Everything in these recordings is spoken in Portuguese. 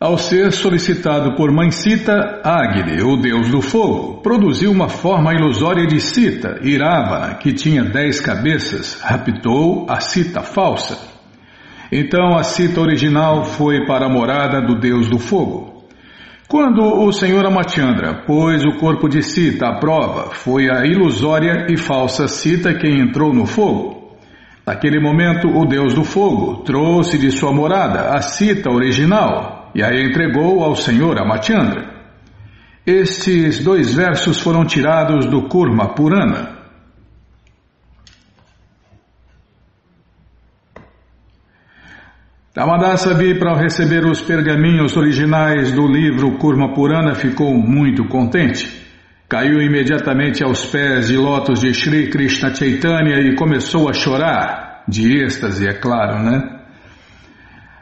Ao ser solicitado por Mãe Sita, Agni, o deus do fogo, produziu uma forma ilusória de Sita, Iravana, que tinha dez cabeças, raptou a Sita falsa. Então a Sita original foi para a morada do deus do fogo. Quando o senhor Amachandra pôs o corpo de Sita à prova, foi a ilusória e falsa Sita quem entrou no fogo. Naquele momento, o deus do fogo trouxe de sua morada a Sita original e a entregou ao senhor Amachandra. Estes dois versos foram tirados do Kurma Purana. Ramadasa para receber os pergaminhos originais do livro Kurma Purana, ficou muito contente. Caiu imediatamente aos pés de lótus de Sri Krishna Chaitanya e começou a chorar, de êxtase, é claro, né?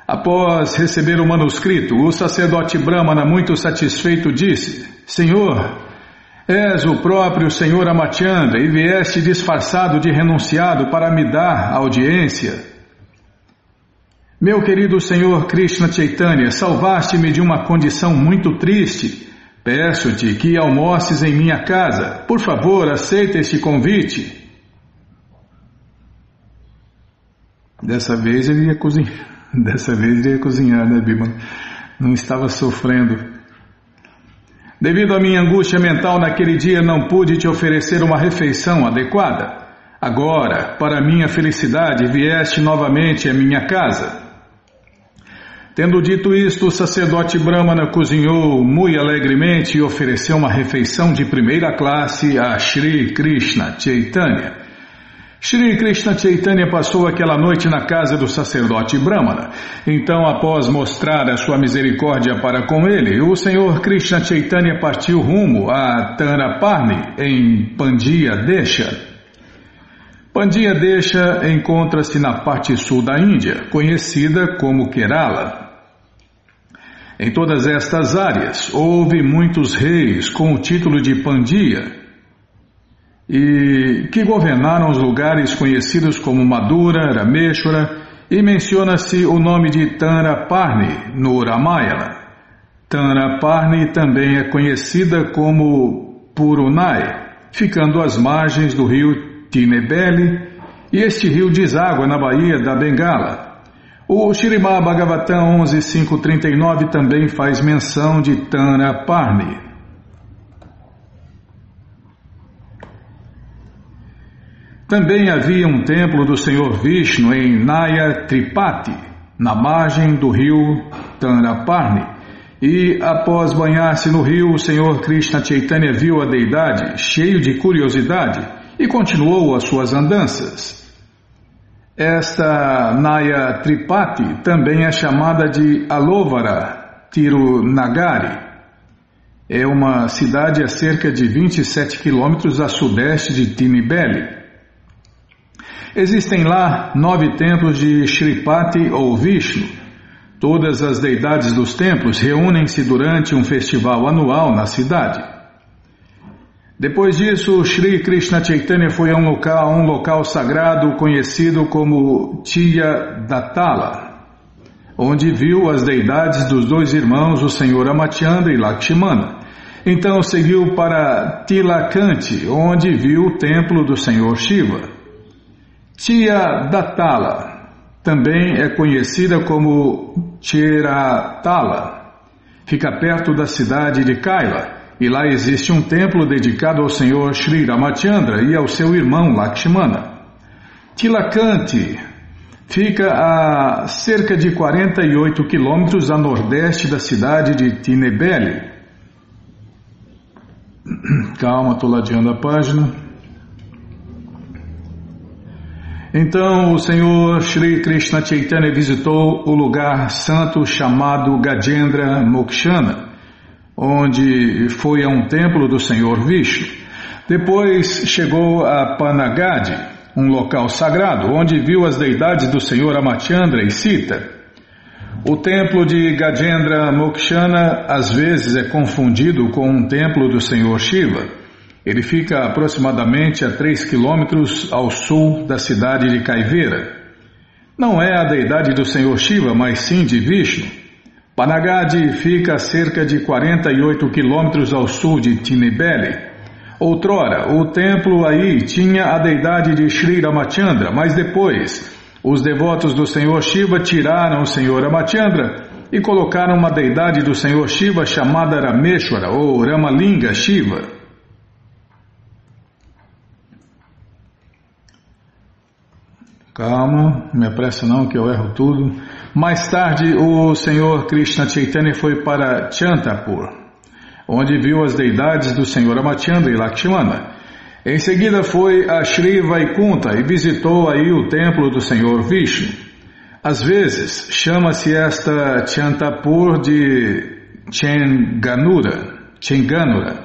Após receber o manuscrito, o sacerdote Brahmana, muito satisfeito, disse: Senhor, és o próprio Senhor Amachandra e vieste disfarçado de renunciado para me dar audiência. Meu querido Senhor Krishna Chaitanya, salvaste-me de uma condição muito triste. Peço-te que almoces em minha casa. Por favor, aceita este convite. Dessa vez ele ia cozinhar. Dessa vez ele ia cozinhar, né, Bima? Não estava sofrendo. Devido à minha angústia mental naquele dia, não pude te oferecer uma refeição adequada. Agora, para minha felicidade, vieste novamente à minha casa. Tendo dito isto, o sacerdote Brahmana cozinhou muito alegremente e ofereceu uma refeição de primeira classe a Sri Krishna Chaitanya. Sri Krishna Chaitanya passou aquela noite na casa do sacerdote Brahmana. Então, após mostrar a sua misericórdia para com ele, o senhor Krishna Chaitanya partiu rumo a Taraparni, em Pandia Desha. Pandia Desha encontra-se na parte sul da Índia, conhecida como Kerala. Em todas estas áreas houve muitos reis com o título de Pandia e que governaram os lugares conhecidos como Madura, Rameshwara e menciona-se o nome de Tanraparni no Ramayana. Tanraparni também é conhecida como Purunai, ficando às margens do rio Tinebeli e este rio deságua na Baía da Bengala, o Shirimá Bhagavatam 11.539 também faz menção de Tana Parni. Também havia um templo do Senhor Vishnu em Naya Tripati, na margem do rio Tanaparni. E após banhar-se no rio, o Senhor Krishna Chaitanya viu a deidade, cheio de curiosidade, e continuou as suas andanças. Esta Naya Tripati também é chamada de Alovara Tirunagari. É uma cidade a cerca de 27 quilômetros a sudeste de Tinibeli. Existem lá nove templos de Shripati ou Vishnu. Todas as deidades dos templos reúnem-se durante um festival anual na cidade. Depois disso, Sri Krishna Chaitanya foi a um local, um local sagrado conhecido como Tia Datala, onde viu as deidades dos dois irmãos, o Senhor Amachandra e Lakshmana. Então seguiu para Tilakanti, onde viu o templo do Senhor Shiva. Tia Datala também é conhecida como Cheratala. Fica perto da cidade de Kaila e lá existe um templo dedicado ao Senhor Sri Ramachandra e ao seu irmão Lakshmana. Tilakanti fica a cerca de 48 quilômetros a nordeste da cidade de Tinebeli. Calma, estou ladeando a página. Então o Senhor Sri Krishna Chaitanya visitou o lugar santo chamado Gajendra Mokshana onde foi a um templo do Senhor Vishnu. Depois chegou a Panagadi, um local sagrado, onde viu as deidades do Senhor Amachandra e Sita. O templo de Gajendra Mokshana às vezes é confundido com um templo do Senhor Shiva. Ele fica aproximadamente a 3 quilômetros ao sul da cidade de Kaiveira. Não é a deidade do Senhor Shiva, mas sim de Vishnu. Panagadi fica a cerca de 48 quilômetros ao sul de Tinebele. Outrora, o templo aí tinha a deidade de Sri Ramachandra, mas depois os devotos do Senhor Shiva tiraram o Senhor Ramachandra e colocaram uma deidade do Senhor Shiva chamada Rameshwara ou Ramalinga Shiva. Calma, me apressa não que eu erro tudo. Mais tarde, o Senhor Krishna Chaitanya foi para Chantapur, onde viu as deidades do Senhor Amachandra e Lakshmana. Em seguida foi a Sri Vaikunta e visitou aí o templo do Senhor Vishnu. Às vezes, chama-se esta Chantapur de Chenganura, Chenganura,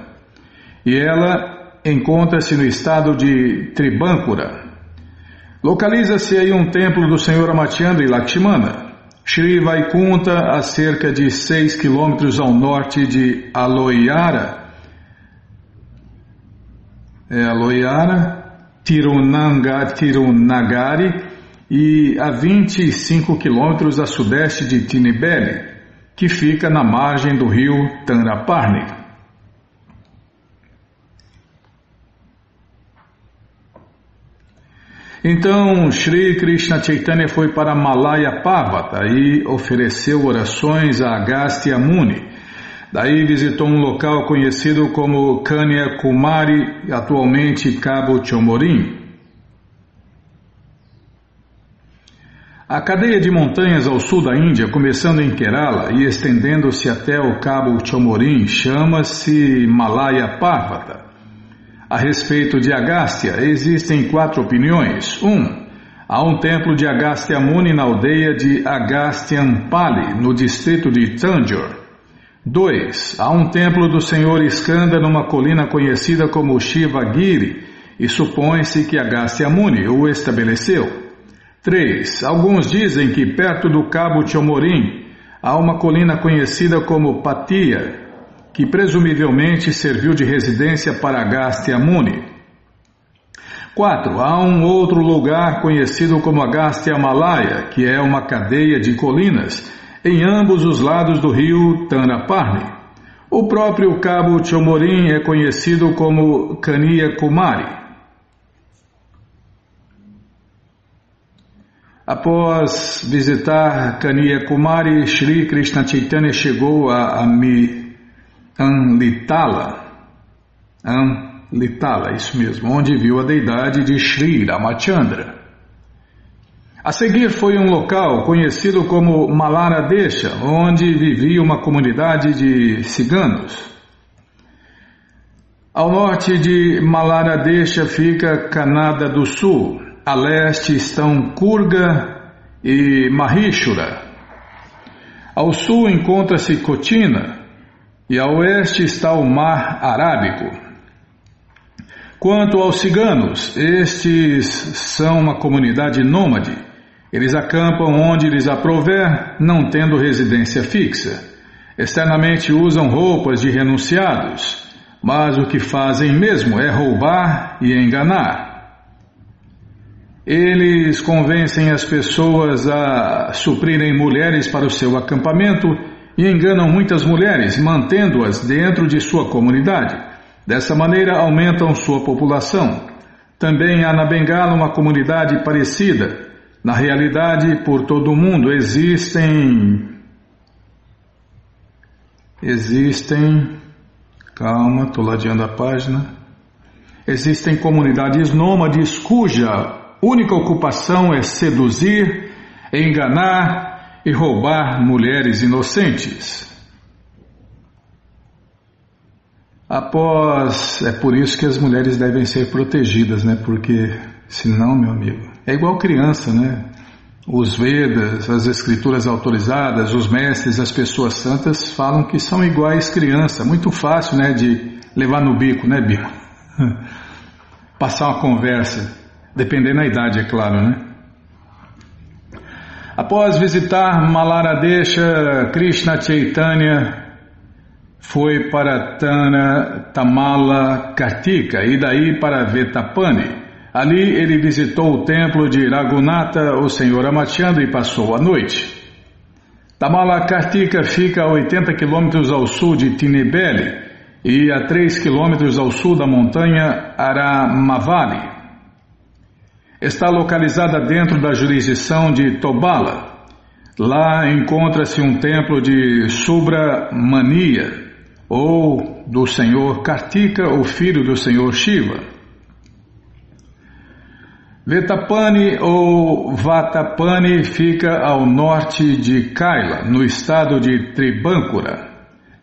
e ela encontra-se no estado de Tribankura, Localiza-se aí um templo do Senhor Amatianda e Lakshmana. Shri Vaikunta, a cerca de 6 quilômetros ao norte de Aloiara. É Tirunanga, Tirunagari e a 25 quilômetros a sudeste de Tinibeli, que fica na margem do rio Tanraparni. Então Sri Krishna Chaitanya foi para Malaya Parvata e ofereceu orações a Agastya Muni. Daí visitou um local conhecido como Kanya Kumari, atualmente Cabo Chomorim. A cadeia de montanhas ao sul da Índia, começando em Kerala e estendendo-se até o Cabo Chomorim, chama-se Malaya Parvata. A respeito de Agastya, existem quatro opiniões. Um, há um templo de Agastya Muni na aldeia de Agastyampali, no distrito de Tanjore. 2. Há um templo do Senhor Skanda numa colina conhecida como Shivagiri e supõe-se que Agastya Muni o estabeleceu. 3. Alguns dizem que perto do Cabo Chomorim há uma colina conhecida como Patia, que presumivelmente serviu de residência para Agastya Muni. 4. Há um outro lugar conhecido como Agastya Malaya, que é uma cadeia de colinas em ambos os lados do rio Tanaparni. O próprio Cabo Chomorim é conhecido como Kumari. Após visitar Kumari, Sri Krishna Chaitanya chegou a Ami Anlitala, Anlitala, isso mesmo, onde viu a deidade de Sri Ramachandra. A seguir foi um local conhecido como Malaradesha, onde vivia uma comunidade de ciganos. Ao norte de Malaradesha fica Canada do Sul, a leste estão Kurga e Mahishura. Ao sul encontra-se Cotina, e a oeste está o Mar Arábico. Quanto aos ciganos, estes são uma comunidade nômade. Eles acampam onde lhes aprouver, não tendo residência fixa. Externamente usam roupas de renunciados, mas o que fazem mesmo é roubar e enganar. Eles convencem as pessoas a suprirem mulheres para o seu acampamento e enganam muitas mulheres, mantendo-as dentro de sua comunidade. Dessa maneira, aumentam sua população. Também há na Bengala uma comunidade parecida. Na realidade, por todo o mundo existem. Existem. Calma, estou ladeando a página. Existem comunidades nômades cuja única ocupação é seduzir, enganar e roubar mulheres inocentes. Após. É por isso que as mulheres devem ser protegidas, né? Porque, senão, meu amigo, é igual criança, né? Os Vedas, as escrituras autorizadas, os mestres, as pessoas santas falam que são iguais criança. Muito fácil, né? De levar no bico, né, Bima? Passar uma conversa, dependendo da idade, é claro, né? Após visitar Malaradesha, Krishna Chaitanya foi para Tana Tamala Kartika e daí para Vetapani. Ali ele visitou o templo de Raghunatha, o senhor Amachandra, e passou a noite. Tamala Kartika fica a 80 quilômetros ao sul de Tinebele e a 3 quilômetros ao sul da montanha Aramavali. Está localizada dentro da jurisdição de Tobala. Lá encontra-se um templo de Subramania, ou do Senhor Kartika, o filho do Senhor Shiva. Vetapani ou Vatapani fica ao norte de Kaila, no estado de Tribankura.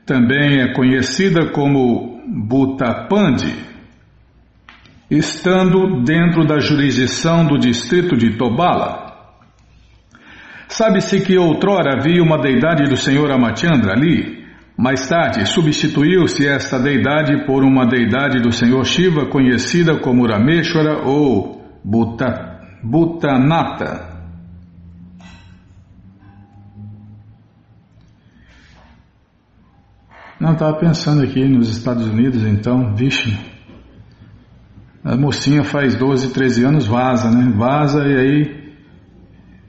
Também é conhecida como Butapandi, estando dentro da jurisdição do distrito de Tobala. Sabe-se que outrora havia uma deidade do Senhor Amachandra ali. Mais tarde, substituiu-se esta deidade por uma deidade do Senhor Shiva conhecida como Rameshwara ou Butanata. Não, estava pensando aqui nos Estados Unidos, então, vixe, a mocinha faz 12, 13 anos, vaza, né? Vaza e aí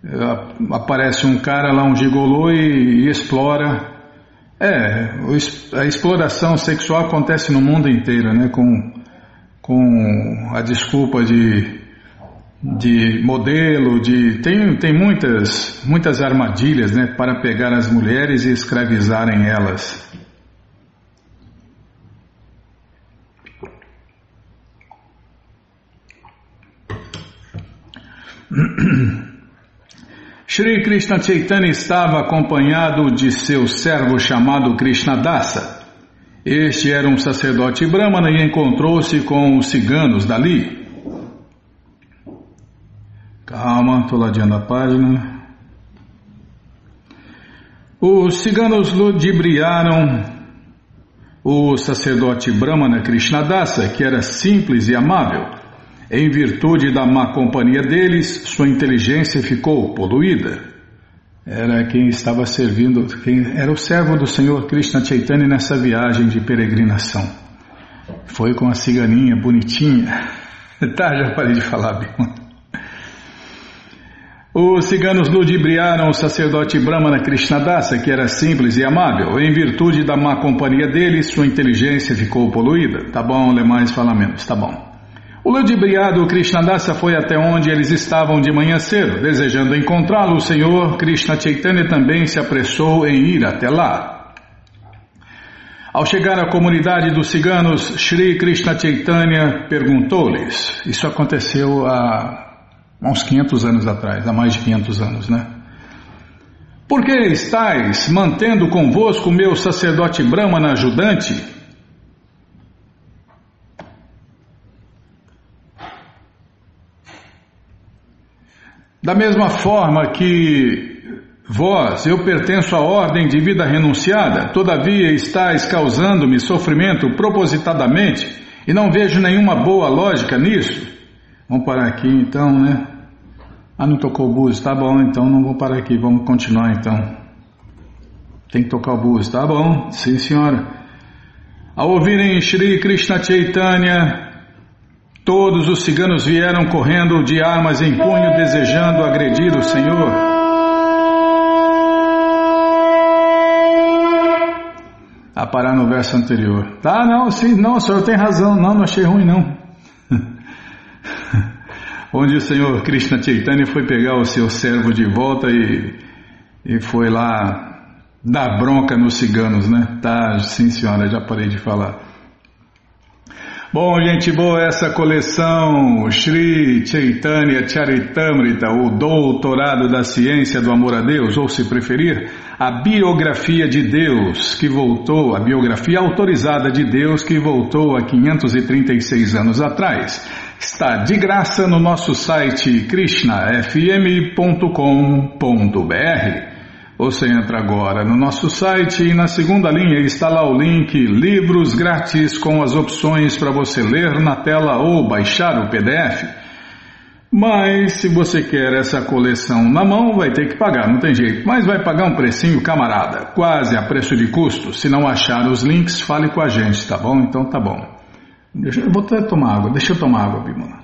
eh, aparece um cara lá, um gigolô e, e explora. É, a exploração sexual acontece no mundo inteiro, né? Com, com a desculpa de de modelo, de tem, tem muitas, muitas armadilhas né, para pegar as mulheres e escravizarem elas. Shri Krishna Chaitanya estava acompanhado de seu servo chamado Krishnadasa. Este era um sacerdote brahmana e encontrou-se com os ciganos dali. Calma, estou ladeando a página. Os ciganos ludibriaram o sacerdote Brahmana Krishnadasa, que era simples e amável. Em virtude da má companhia deles, sua inteligência ficou poluída. Era quem estava servindo, quem era o servo do Senhor Krishna Chaitanya nessa viagem de peregrinação. Foi com a ciganinha bonitinha. tá, já parei de falar, Bima. Os ciganos ludibriaram o sacerdote Brahmana Krishnadasa, que era simples e amável. Em virtude da má companhia dele, sua inteligência ficou poluída. Tá bom, Lemais fala menos, tá bom. O ludibriado Krishnadasa foi até onde eles estavam de manhã cedo. Desejando encontrá-lo, o senhor Krishna Chaitanya também se apressou em ir até lá. Ao chegar à comunidade dos ciganos, Sri Krishna Chaitanya perguntou-lhes. Isso aconteceu há uns 500 anos atrás, há mais de 500 anos, né? Por que estáis mantendo convosco meu sacerdote Brahmana ajudante? Da mesma forma que vós, eu pertenço à ordem de vida renunciada, todavia estáis causando-me sofrimento propositadamente e não vejo nenhuma boa lógica nisso. Vamos parar aqui então, né? Ah, não tocou o búzio, tá bom, então não vou parar aqui, vamos continuar então. Tem que tocar o búzio, tá bom? Sim, senhora. Ao ouvirem Shri Krishna Chaitanya, todos os ciganos vieram correndo de armas em punho, desejando agredir o Senhor. A parar no verso anterior. Tá, não, sim, não, o senhor tem razão, não, não achei ruim não onde o Senhor Krishna Chaitanya foi pegar o seu servo de volta e, e foi lá dar bronca nos ciganos, né? Tá, sim senhora, já parei de falar. Bom, gente boa, essa coleção Sri Chaitanya Charitamrita, o Doutorado da Ciência do Amor a Deus, ou se preferir, a biografia de Deus que voltou, a biografia autorizada de Deus que voltou há 536 anos atrás. Está de graça no nosso site krishnafm.com.br. Você entra agora no nosso site e na segunda linha está lá o link Livros Grátis com as opções para você ler na tela ou baixar o PDF. Mas se você quer essa coleção na mão, vai ter que pagar, não tem jeito. Mas vai pagar um precinho, camarada, quase a preço de custo. Se não achar os links, fale com a gente, tá bom? Então tá bom. Deixa, eu vou até tomar água, deixa eu tomar água, Bimala.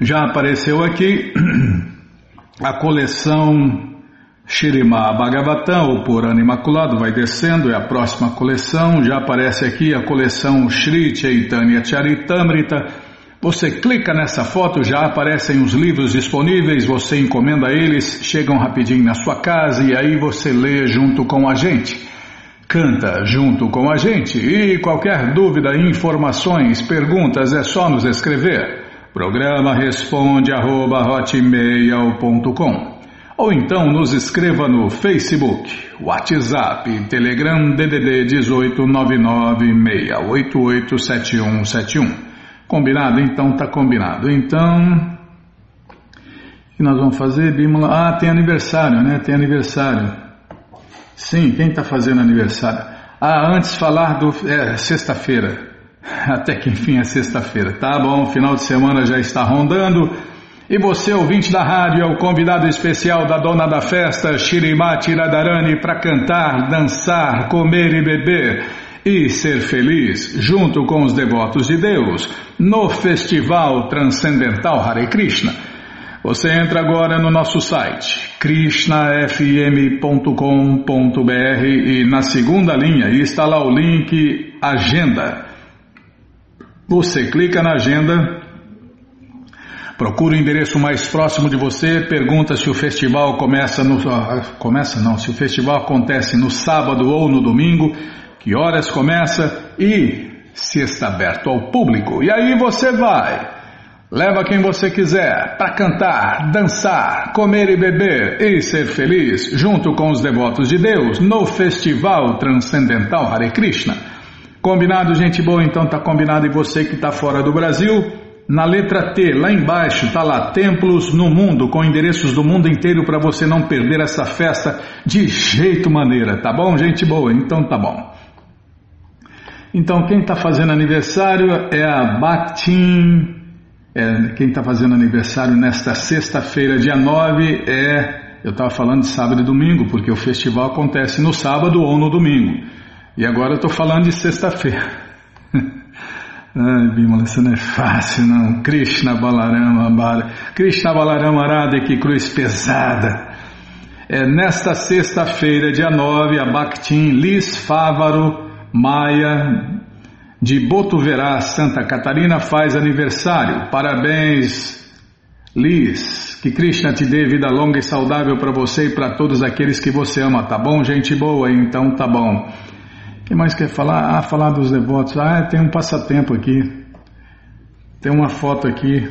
Já apareceu aqui a coleção Shirima Bhagavatam, o Purana Imaculado, vai descendo, é a próxima coleção. Já aparece aqui a coleção Shri Chaitanya Charitamrita. Você clica nessa foto, já aparecem os livros disponíveis, você encomenda eles, chegam rapidinho na sua casa e aí você lê junto com a gente. Canta junto com a gente e qualquer dúvida, informações, perguntas é só nos escrever. Programa responde arroba, ou então nos escreva no Facebook, WhatsApp, Telegram DDD 18996887171. Combinado? Então tá combinado. Então, o que nós vamos fazer, Bímola? Ah, tem aniversário, né? Tem aniversário. Sim, quem está fazendo aniversário? Ah, antes falar do. É, sexta-feira. Até que enfim é sexta-feira. Tá bom, final de semana já está rondando. E você, ouvinte da rádio, é o convidado especial da dona da festa, Shirimati Radharani, para cantar, dançar, comer e beber e ser feliz junto com os devotos de Deus no Festival Transcendental Hare Krishna. Você entra agora no nosso site krishnafm.com.br e na segunda linha está lá o link Agenda. Você clica na agenda Procure o endereço mais próximo de você, pergunta se o festival começa no. Ah, começa não, se o festival acontece no sábado ou no domingo, que horas começa e se está aberto ao público. E aí você vai. Leva quem você quiser para cantar, dançar, comer e beber e ser feliz junto com os devotos de Deus no Festival Transcendental Hare Krishna. Combinado, gente boa? Então tá combinado e você que está fora do Brasil, na letra T, lá embaixo, está lá, templos no mundo, com endereços do mundo inteiro para você não perder essa festa de jeito maneira, tá bom, gente boa? Então tá bom. Então quem está fazendo aniversário é a Bactin, é, quem está fazendo aniversário nesta sexta-feira, dia 9, é, eu estava falando de sábado e domingo, porque o festival acontece no sábado ou no domingo. E agora eu estou falando de sexta-feira. Ai, Bimala, isso não é fácil, não. Krishna Balarama Bala. Krishna Balarama Arada, que cruz pesada. É, nesta sexta-feira, dia 9, a Bhaktin Liz Fávaro Maia de Botuverá, Santa Catarina, faz aniversário. Parabéns, Liz. Que Krishna te dê vida longa e saudável para você e para todos aqueles que você ama, tá bom? Gente boa, então tá bom. Quem mais quer falar? Ah, falar dos devotos. Ah, tem um passatempo aqui. Tem uma foto aqui.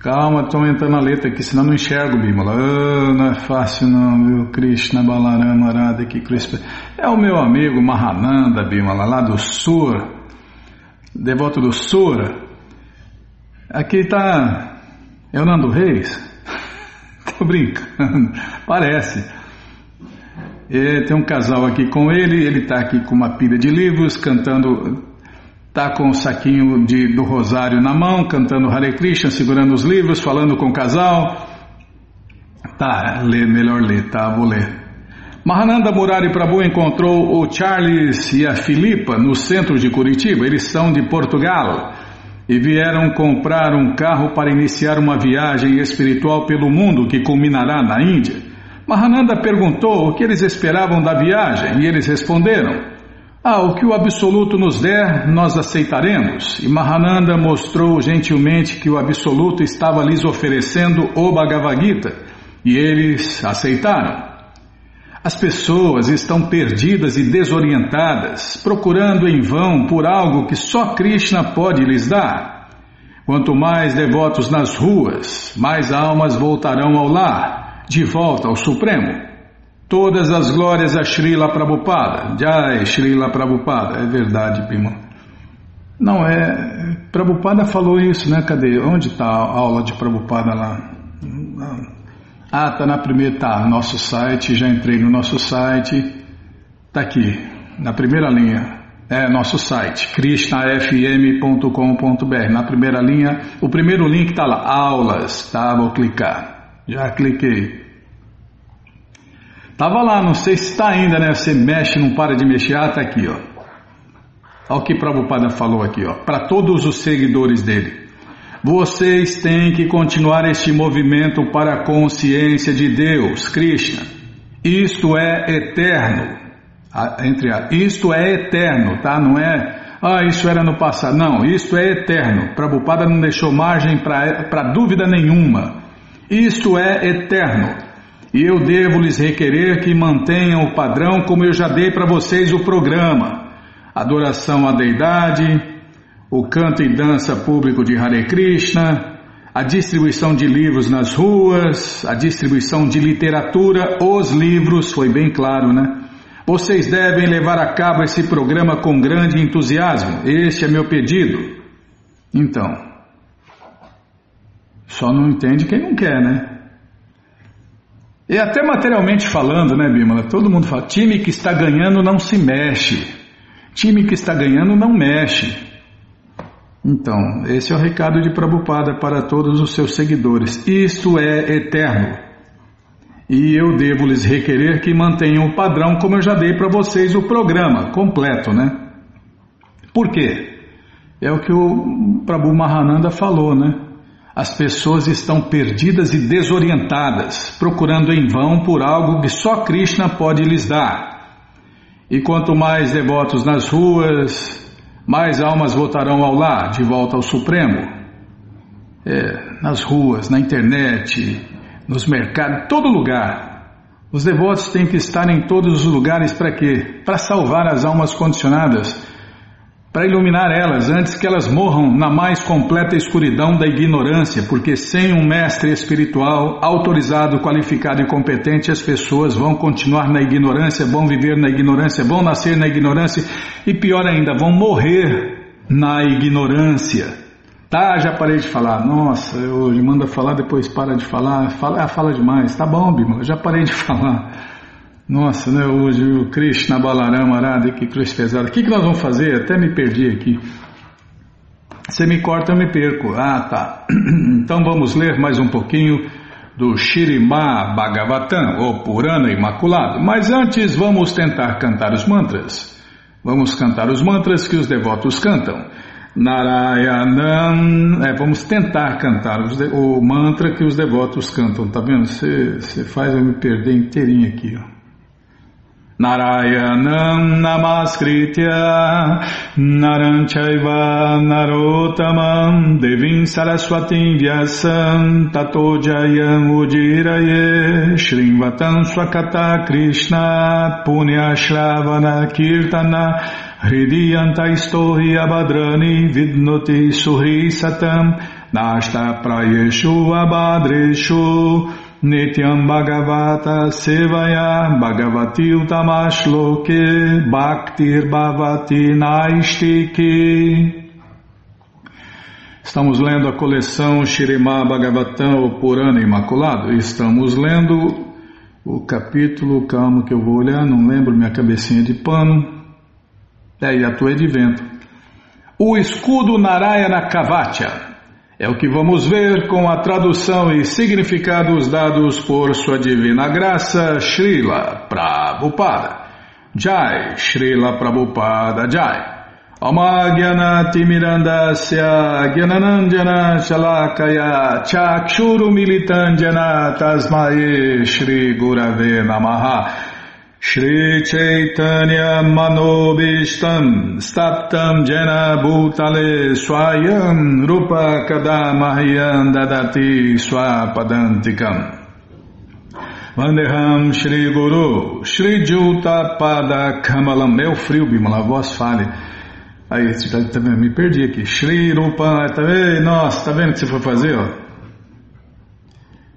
Calma, estou aumentando a letra aqui, senão não enxergo, Bimala. Ah, não é fácil não, viu? Krishna Balarama aqui, Krishna. É o meu amigo Mahananda, Bimala, lá do Sur. Devoto do Sur. Aqui está. É o Nando Reis? Tô brincando. Parece. É, tem um casal aqui com ele, ele está aqui com uma pilha de livros, cantando, está com o um saquinho de, do rosário na mão, cantando Hare Krishna, segurando os livros, falando com o casal. Tá, lê, melhor ler, tá? Vou ler. Mahananda Murari Prabhu encontrou o Charles e a Filipa no centro de Curitiba, eles são de Portugal e vieram comprar um carro para iniciar uma viagem espiritual pelo mundo que culminará na Índia. Mahananda perguntou o que eles esperavam da viagem e eles responderam: Ah, o que o Absoluto nos der, nós aceitaremos. E Mahananda mostrou gentilmente que o Absoluto estava lhes oferecendo o Bhagavad Gita e eles aceitaram. As pessoas estão perdidas e desorientadas, procurando em vão por algo que só Krishna pode lhes dar. Quanto mais devotos nas ruas, mais almas voltarão ao lar de volta ao Supremo. Todas as glórias a Srila Prabhupada. Jai Srila Prabhupada. É verdade, primo. Não, é. Prabhupada falou isso, né? Cadê? Onde está a aula de Prabhupada lá? Ah, tá na primeira. Tá, nosso site. Já entrei no nosso site. Tá aqui, na primeira linha. É nosso site, krishnafm.com.br. Na primeira linha, o primeiro link está lá, aulas, tá? Vou clicar. Já cliquei. Tava lá, não sei se está ainda, né? Você mexe, não para de mexer. Ah, tá aqui, ó. Olha o que Prabhupada falou aqui, ó. Para todos os seguidores dele. Vocês têm que continuar este movimento para a consciência de Deus, Krishna. Isto é eterno. Entre a, isto é eterno, tá? Não é, ah, isso era no passado. Não, isto é eterno. Prabhupada não deixou margem para dúvida nenhuma. Isto é eterno. E eu devo lhes requerer que mantenham o padrão como eu já dei para vocês o programa. Adoração à deidade, o canto e dança público de Hare Krishna, a distribuição de livros nas ruas, a distribuição de literatura, os livros, foi bem claro, né? Vocês devem levar a cabo esse programa com grande entusiasmo. Este é meu pedido. Então, só não entende quem não quer, né? E até materialmente falando, né, Bímola? Todo mundo fala: time que está ganhando não se mexe. Time que está ganhando não mexe. Então, esse é o recado de Prabhupada para todos os seus seguidores. Isto é eterno. E eu devo lhes requerer que mantenham o padrão, como eu já dei para vocês o programa completo, né? Por quê? É o que o Prabhu Mahananda falou, né? As pessoas estão perdidas e desorientadas, procurando em vão por algo que só Krishna pode lhes dar. E quanto mais devotos nas ruas, mais almas voltarão ao lar, de volta ao Supremo. É, nas ruas, na internet, nos mercados, todo lugar. Os devotos têm que estar em todos os lugares para quê? Para salvar as almas condicionadas para iluminar elas antes que elas morram na mais completa escuridão da ignorância, porque sem um mestre espiritual autorizado, qualificado e competente, as pessoas vão continuar na ignorância, vão viver na ignorância, vão nascer na ignorância e pior ainda, vão morrer na ignorância. Tá, já parei de falar. Nossa, hoje manda falar, depois para de falar. Fala, ah, fala demais. Tá bom, Bima, já parei de falar. Nossa, né? Hoje o Krishna Balarama Arada, que cruz pesada. O que, que nós vamos fazer? Até me perdi aqui. Você me corta, eu me perco. Ah, tá. Então vamos ler mais um pouquinho do Shirimá Bhagavatam, ou Purana Imaculado. Mas antes vamos tentar cantar os mantras. Vamos cantar os mantras que os devotos cantam. Narayanam, é, vamos tentar cantar o mantra que os devotos cantam, tá vendo? Você faz eu me perder inteirinho aqui, ó. Narayanam Namaskritya Naranchaiva Narotamam Devim Saraswatim Vyasam Tato Jayam Ujiraye Shrimvatam Swakata Krishna Punya Shravana Kirtana Hridiyanta Istohi Abhadrani Vidnoti Suhi Satam Nashta Prayeshu Abhadreshu Nityam Bhagavata Sevaya Bhagavati Utamashloke Bhaktir Bhavati Naistiki Estamos lendo a coleção Shirima Bhagavatam, o Purana Imaculado. Estamos lendo o capítulo, calma que eu vou olhar, não lembro minha cabecinha de pano. É, e a tua é de vento. O escudo Narayana Kavacha. É o que vamos ver com a tradução e significados dados por Sua Divina Graça, Srila Prabhupada. Jai, Srila Prabhupada Jai. Amagyanati Mirandasya Gyananandjana Shalakaya Chakshuru Militandjana Tasmae Shri Chaitanya Manobishtam Staptam Jena Bhutale Swayam Rupa Kadamahyam Dadati Swapadantikam Vandeham Shri Guru Shri Juta Pada Kamalam Meu frio, Bimala, voz falha Aí, tá vendo? Me perdi aqui. Shri Rupa, tá vendo? Nossa, tá vendo o que você foi fazer, ó?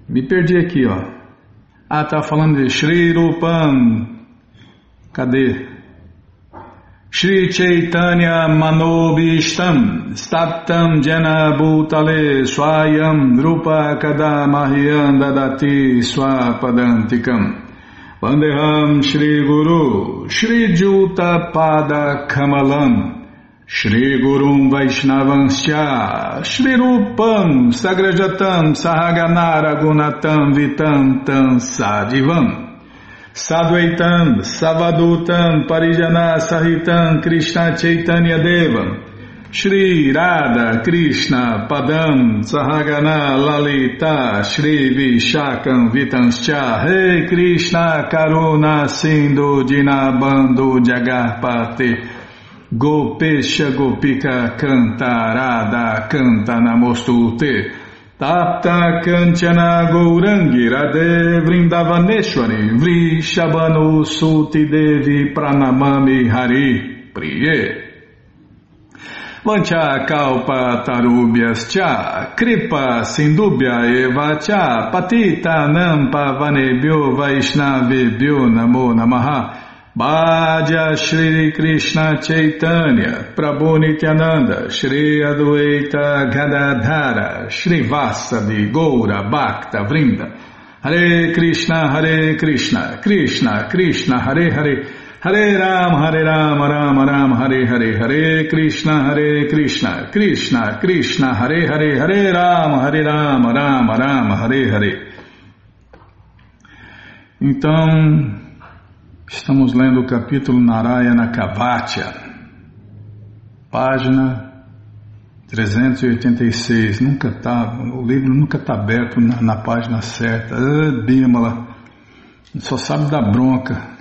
Me perdi aqui, ó. Ah, tá falando de Shri Rupam Cadê? Shri Chaitanya Manobishtam Staptam Jena Bhutale Swayam Rupa Kadamahyam Dadati Swapadantikam. Vandeham Shri Guru Shri Juta Pada Kamalam Shri Gurum Vaishnavanscha Shri Rupam Sagrajatam Sahaganara Gunatam Vitantam Sadivam. Sadvaitam, Savadutam, Parijana Sahitam, Krishna Chaitanya Deva, Shri Radha Krishna Padam Sahagana Lalita Shri Vishakam Vitanscha Rei Krishna Karuna Sindhu Dinabando Jagarpate Gopesha Gopika Cantarada Canta Namostute Tapta Kanchana Gourangi Radhe Vrindavaneshwari Vrishabhanu Suti Devi Pranamami Hari Priye Vancha kalpa tarubhyas cha, kripa sindubhya eva cha, patita nampa vanebhyo vaishnavebhyo namo namaha. Bhaja Shri Krishna Chaitanya, Prabhu Nityananda, Shri Adwaita Gadadhara, Shri Vasavi Goura Bhakta Vrinda, Hare Krishna, Hare Krishna, Krishna Krishna, Hare Hare, Hare Ram, Hare Ram, Ram Ram, Hare Hare, Hare Krishna, Hare Krishna, Krishna, Krishna, Hare Hare, Hare Ram, Hare Ram, Ram Ram, Hare Hare. Então, estamos lendo o capítulo Narayana Kavatya, página 386. Nunca está, o livro nunca está aberto na, na página certa. Ah, Bímola, só sabe da bronca.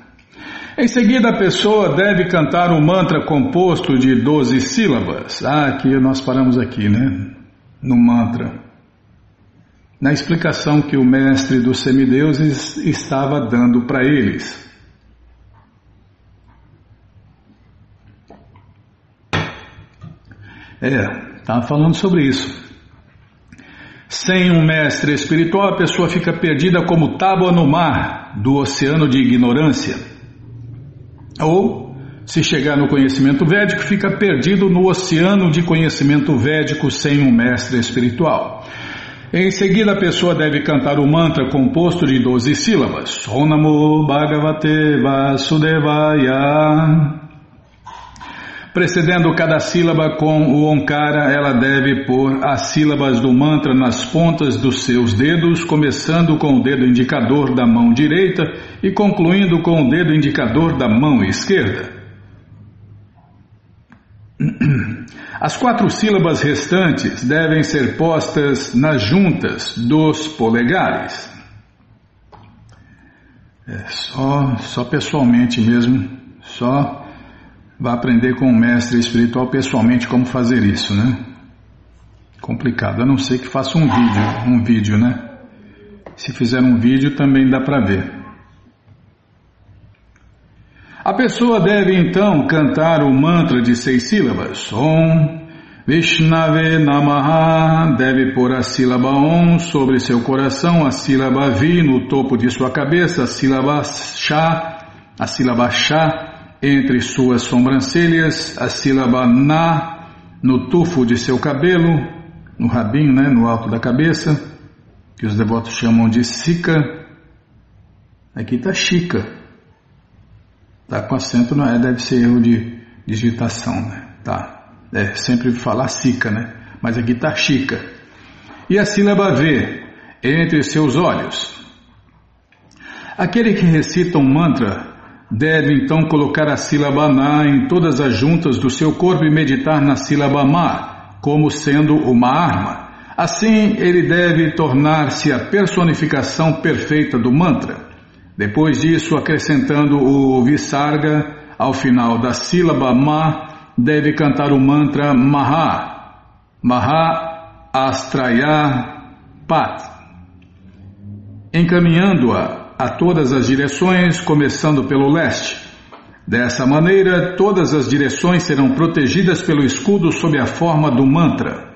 Em seguida, a pessoa deve cantar um mantra composto de 12 sílabas. Ah, aqui nós paramos aqui, né? No mantra. Na explicação que o mestre dos semideuses estava dando para eles. É, estava falando sobre isso. Sem um mestre espiritual, a pessoa fica perdida como tábua no mar do oceano de ignorância. Ou, se chegar no conhecimento védico, fica perdido no oceano de conhecimento védico sem um mestre espiritual. Em seguida, a pessoa deve cantar o mantra composto de 12 sílabas. Onamo Bhagavate Vasudevaya. Precedendo cada sílaba com o Onkara, ela deve pôr as sílabas do mantra nas pontas dos seus dedos, começando com o dedo indicador da mão direita e concluindo com o dedo indicador da mão esquerda. As quatro sílabas restantes devem ser postas nas juntas dos polegares. É só, só pessoalmente mesmo, só vai aprender com o mestre espiritual pessoalmente como fazer isso, né? Complicado, a não ser que faça um vídeo, um vídeo, né? Se fizer um vídeo também dá para ver. A pessoa deve então cantar o mantra de seis sílabas. Om Vishnave Namaha deve pôr a sílaba Om sobre seu coração, a sílaba Vi no topo de sua cabeça, a sílaba Sha, a sílaba Sha entre suas sobrancelhas, a sílaba na no tufo de seu cabelo, no rabinho, né, no alto da cabeça, que os devotos chamam de sica. Aqui está chica. Tá com acento, não é? Deve ser erro de digitação, né? Tá. É sempre falar sica, né? Mas aqui está chica. E a sílaba V entre seus olhos. Aquele que recita um mantra Deve então colocar a sílaba Na em todas as juntas do seu corpo e meditar na sílaba Ma, como sendo uma arma. Assim, ele deve tornar-se a personificação perfeita do mantra. Depois disso, acrescentando o Visarga ao final da sílaba Ma, deve cantar o mantra Maha, Maha Astraya Pat, encaminhando-a a todas as direções, começando pelo leste. Dessa maneira, todas as direções serão protegidas pelo escudo sob a forma do mantra.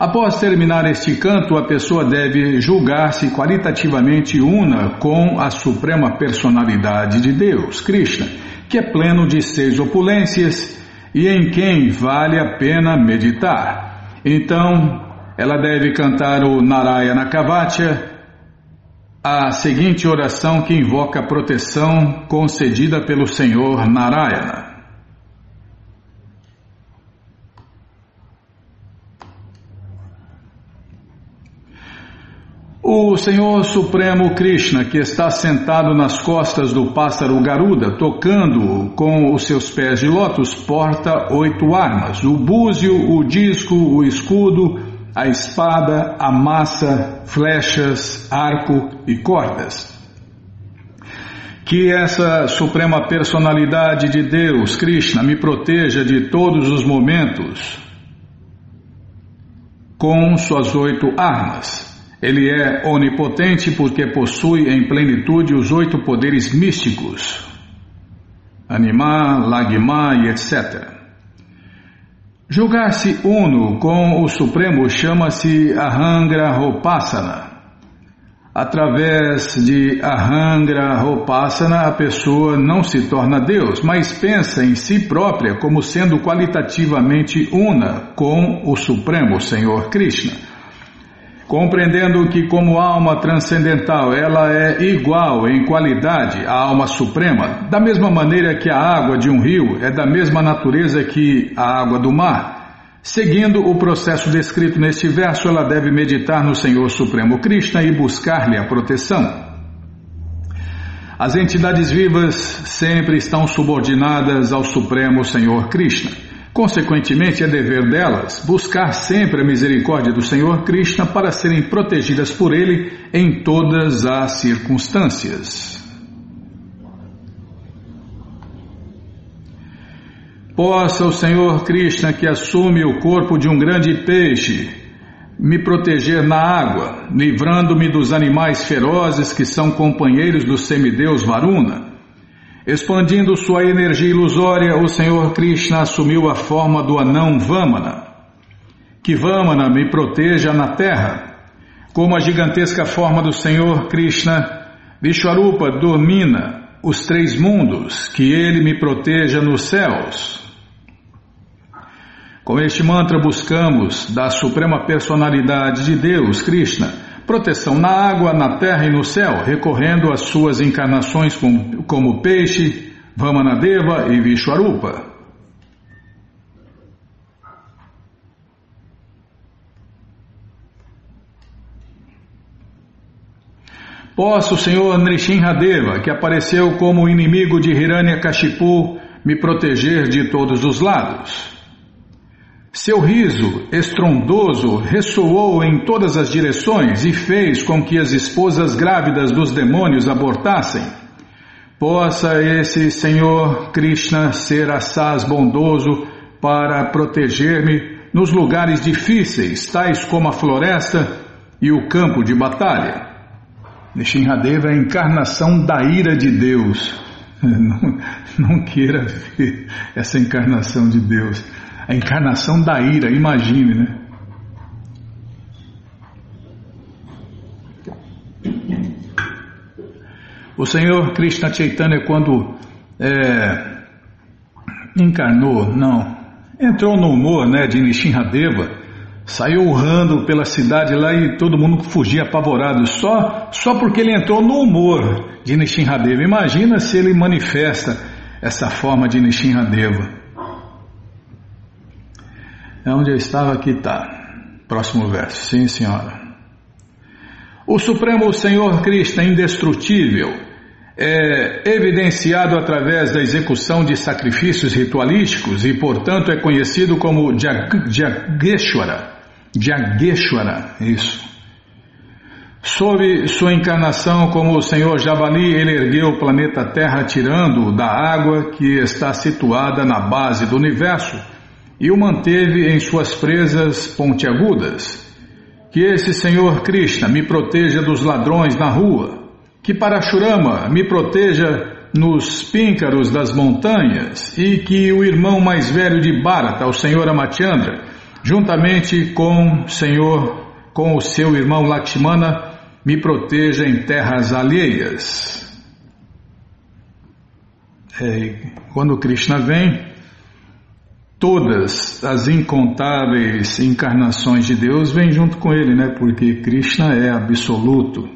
Após terminar este canto, a pessoa deve julgar-se qualitativamente una com a suprema personalidade de Deus, Krishna, que é pleno de seis opulências e em quem vale a pena meditar. Então, ela deve cantar o Narayana Kavatya, a seguinte oração que invoca a proteção concedida pelo Senhor Narayana. O Senhor Supremo Krishna, que está sentado nas costas do pássaro Garuda, tocando com os seus pés de lótus, porta oito armas: o búzio, o disco, o escudo, a espada, a massa, flechas, arco e cordas. Que essa Suprema Personalidade de Deus, Krishna, me proteja de todos os momentos com suas oito armas. Ele é onipotente porque possui em plenitude os oito poderes místicos, Anima, Lagma e etc. Julgar-se uno com o Supremo chama-se Ahangra Hopasana. Através de Ahangra Hopasana, a pessoa não se torna Deus, mas pensa em si própria como sendo qualitativamente una com o Supremo Senhor Krishna. Compreendendo que, como alma transcendental, ela é igual em qualidade à alma suprema, da mesma maneira que a água de um rio é da mesma natureza que a água do mar. Seguindo o processo descrito neste verso, ela deve meditar no Senhor Supremo Krishna e buscar-lhe a proteção. As entidades vivas sempre estão subordinadas ao Supremo Senhor Krishna. Consequentemente, é dever delas buscar sempre a misericórdia do Senhor Krishna para serem protegidas por ele em todas as circunstâncias. Possa o Senhor Krishna, que assume o corpo de um grande peixe, me proteger na água, livrando-me dos animais ferozes que são companheiros do semideus Varuna. Expandindo sua energia ilusória, o Senhor Krishna assumiu a forma do anão Vamana. Que Vamana me proteja na terra, como a gigantesca forma do Senhor Krishna, Vishwarupa domina os três mundos, que ele me proteja nos céus. Com este mantra buscamos da Suprema Personalidade de Deus, Krishna, proteção na água, na terra e no céu, recorrendo às suas encarnações como, como peixe, Vamanadeva e Vishwarupa. Posso, Senhor Nrishinhadeva, que apareceu como inimigo de Hiranyakashipu, me proteger de todos os lados. Seu riso estrondoso ressoou em todas as direções e fez com que as esposas grávidas dos demônios abortassem. Possa esse Senhor Krishna ser assaz bondoso para proteger-me nos lugares difíceis, tais como a floresta e o campo de batalha. Nishinradeva é a encarnação da ira de Deus. Não, não queira ver essa encarnação de Deus a encarnação da ira, imagine, né? O Senhor Krishna Chaitanya, quando é, encarnou, não, entrou no humor né, de Nishinradeva, saiu urrando pela cidade lá e todo mundo fugia apavorado, só, só porque ele entrou no humor de Nishinradeva. Imagina se ele manifesta essa forma de Nishinradeva. É onde eu estava, aqui está. Próximo verso. Sim, senhora. O Supremo Senhor Cristo é indestrutível, é evidenciado através da execução de sacrifícios ritualísticos e, portanto, é conhecido como Jageshwara. Jageshwara, isso. Sob sua encarnação como o Senhor Javali, ele ergueu o planeta Terra tirando da água que está situada na base do universo e o manteve em suas presas pontiagudas. Que esse Senhor Krishna me proteja dos ladrões na rua, que Parashurama me proteja nos píncaros das montanhas e que o irmão mais velho de Bharata, o Senhor Amachandra, juntamente com Senhor, com o seu irmão Lakshmana, me proteja em terras alheias. É, quando Krishna vem, todas as incontáveis encarnações de Deus vêm junto com ele, né? Porque Krishna é absoluto.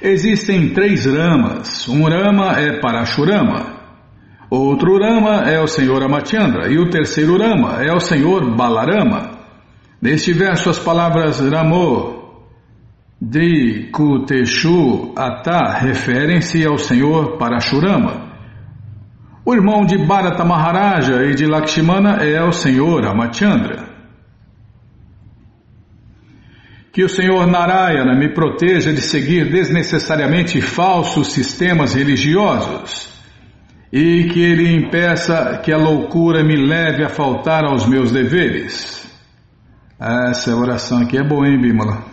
Existem três ramas. Um rama é Parashurama, outro rama é o Senhor Amachandra e o terceiro rama é o Senhor Balarama. Neste verso as palavras Ramo Drikuteshu Ata referem-se ao Senhor Parashurama. O irmão de Bharata Maharaja e de Lakshmana é o Senhor Amachandra. Que o Senhor Narayana me proteja de seguir desnecessariamente falsos sistemas religiosos e que ele impeça que a loucura me leve a faltar aos meus deveres. Essa oração aqui é boa, hein, Bímola?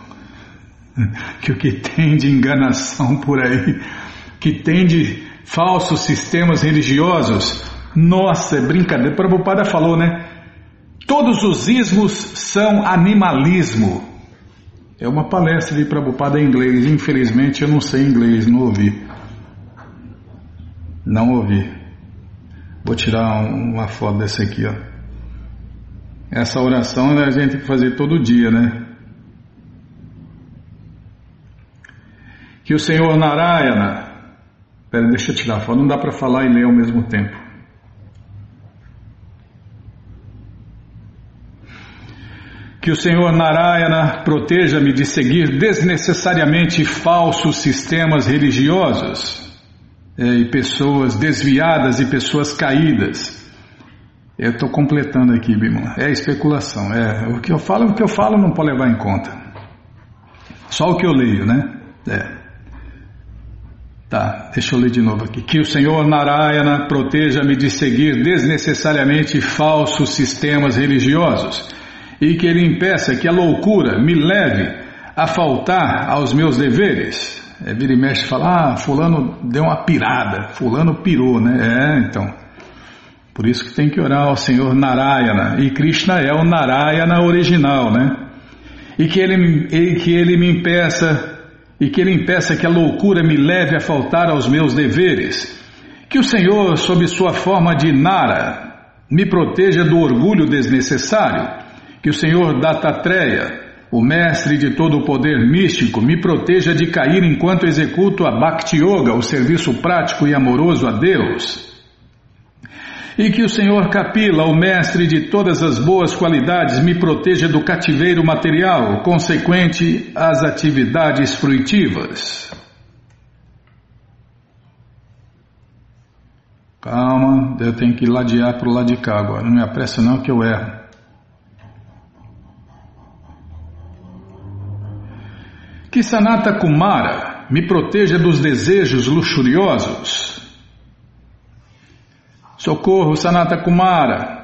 Que o que tem de enganação por aí, que tem de falsos sistemas religiosos, nossa, é brincadeira. Prabhupada falou, né? Todos os ismos são animalismo. É uma palestra de Prabhupada em inglês. Infelizmente eu não sei inglês, não ouvi. Não ouvi. Vou tirar uma foto dessa aqui, ó. Essa oração a gente tem que fazer todo dia, né? Que o Senhor Narayana. Pera, deixa eu tirar a foto. Não dá para falar e ler ao mesmo tempo. Que o Senhor Narayana proteja-me de seguir desnecessariamente falsos sistemas religiosos é, e pessoas desviadas e pessoas caídas. Eu estou completando aqui, Bimala. É especulação. É o que eu falo, o que eu falo não pode levar em conta. Só o que eu leio, né? É. Tá, deixa eu ler de novo aqui. Que o Senhor Narayana proteja-me de seguir desnecessariamente falsos sistemas religiosos e que Ele impeça que a loucura me leve a faltar aos meus deveres. É, vira e mexe fala, ah, fulano deu uma pirada, fulano pirou, né? É, então. Por isso que tem que orar ao Senhor Narayana. E Krishna é o Narayana original, né? E que ele, e que ele me impeça, e que ele impeça que a loucura me leve a faltar aos meus deveres. Que o Senhor, sob sua forma de Nara, me proteja do orgulho desnecessário que o Senhor Datatreya, o mestre de todo o poder místico, me proteja de cair enquanto executo a Bhakti Yoga, o serviço prático e amoroso a Deus. E que o Senhor Kapila, o mestre de todas as boas qualidades, me proteja do cativeiro material, consequente às atividades fruitivas. Calma, eu tenho que ladear para o lado de cá agora. Não me apressa não que eu erro. Que Sanata Kumara me proteja dos desejos luxuriosos. Socorro, Sanata Kumara.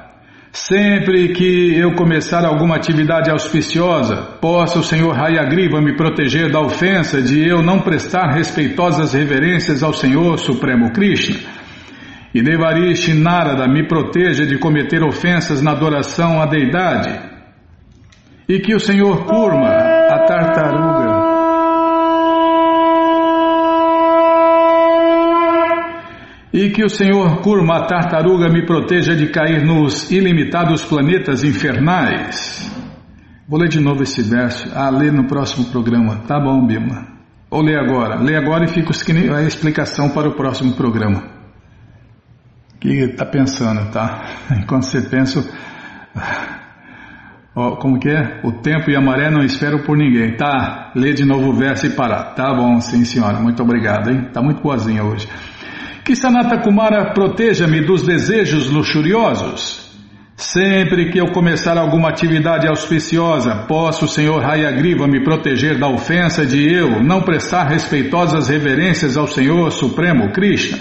Sempre que eu começar alguma atividade auspiciosa, possa o Senhor Hayagriva me proteger da ofensa de eu não prestar respeitosas reverências ao Senhor Supremo Krishna. E Devarishi Narada me proteja de cometer ofensas na adoração à deidade. E que o Senhor Kurma, a tartaruga, E que o Senhor Kurma Tartaruga me proteja de cair nos ilimitados planetas infernais. Vou ler de novo esse verso. Ah, lê no próximo programa. Tá bom, Bima. Ou lê agora. Lê agora e fica a explicação para o próximo programa. que tá pensando, tá? Enquanto você pensa. Oh, como que é? O tempo e a maré não esperam por ninguém. Tá, lê de novo o verso e parar. Tá bom, sim senhora. Muito obrigado, hein? Tá muito boazinha hoje. Que Sanata Kumara proteja-me dos desejos luxuriosos. Sempre que eu começar alguma atividade auspiciosa, possa o Senhor Hayagriva me proteger da ofensa de eu não prestar respeitosas reverências ao Senhor Supremo Krishna.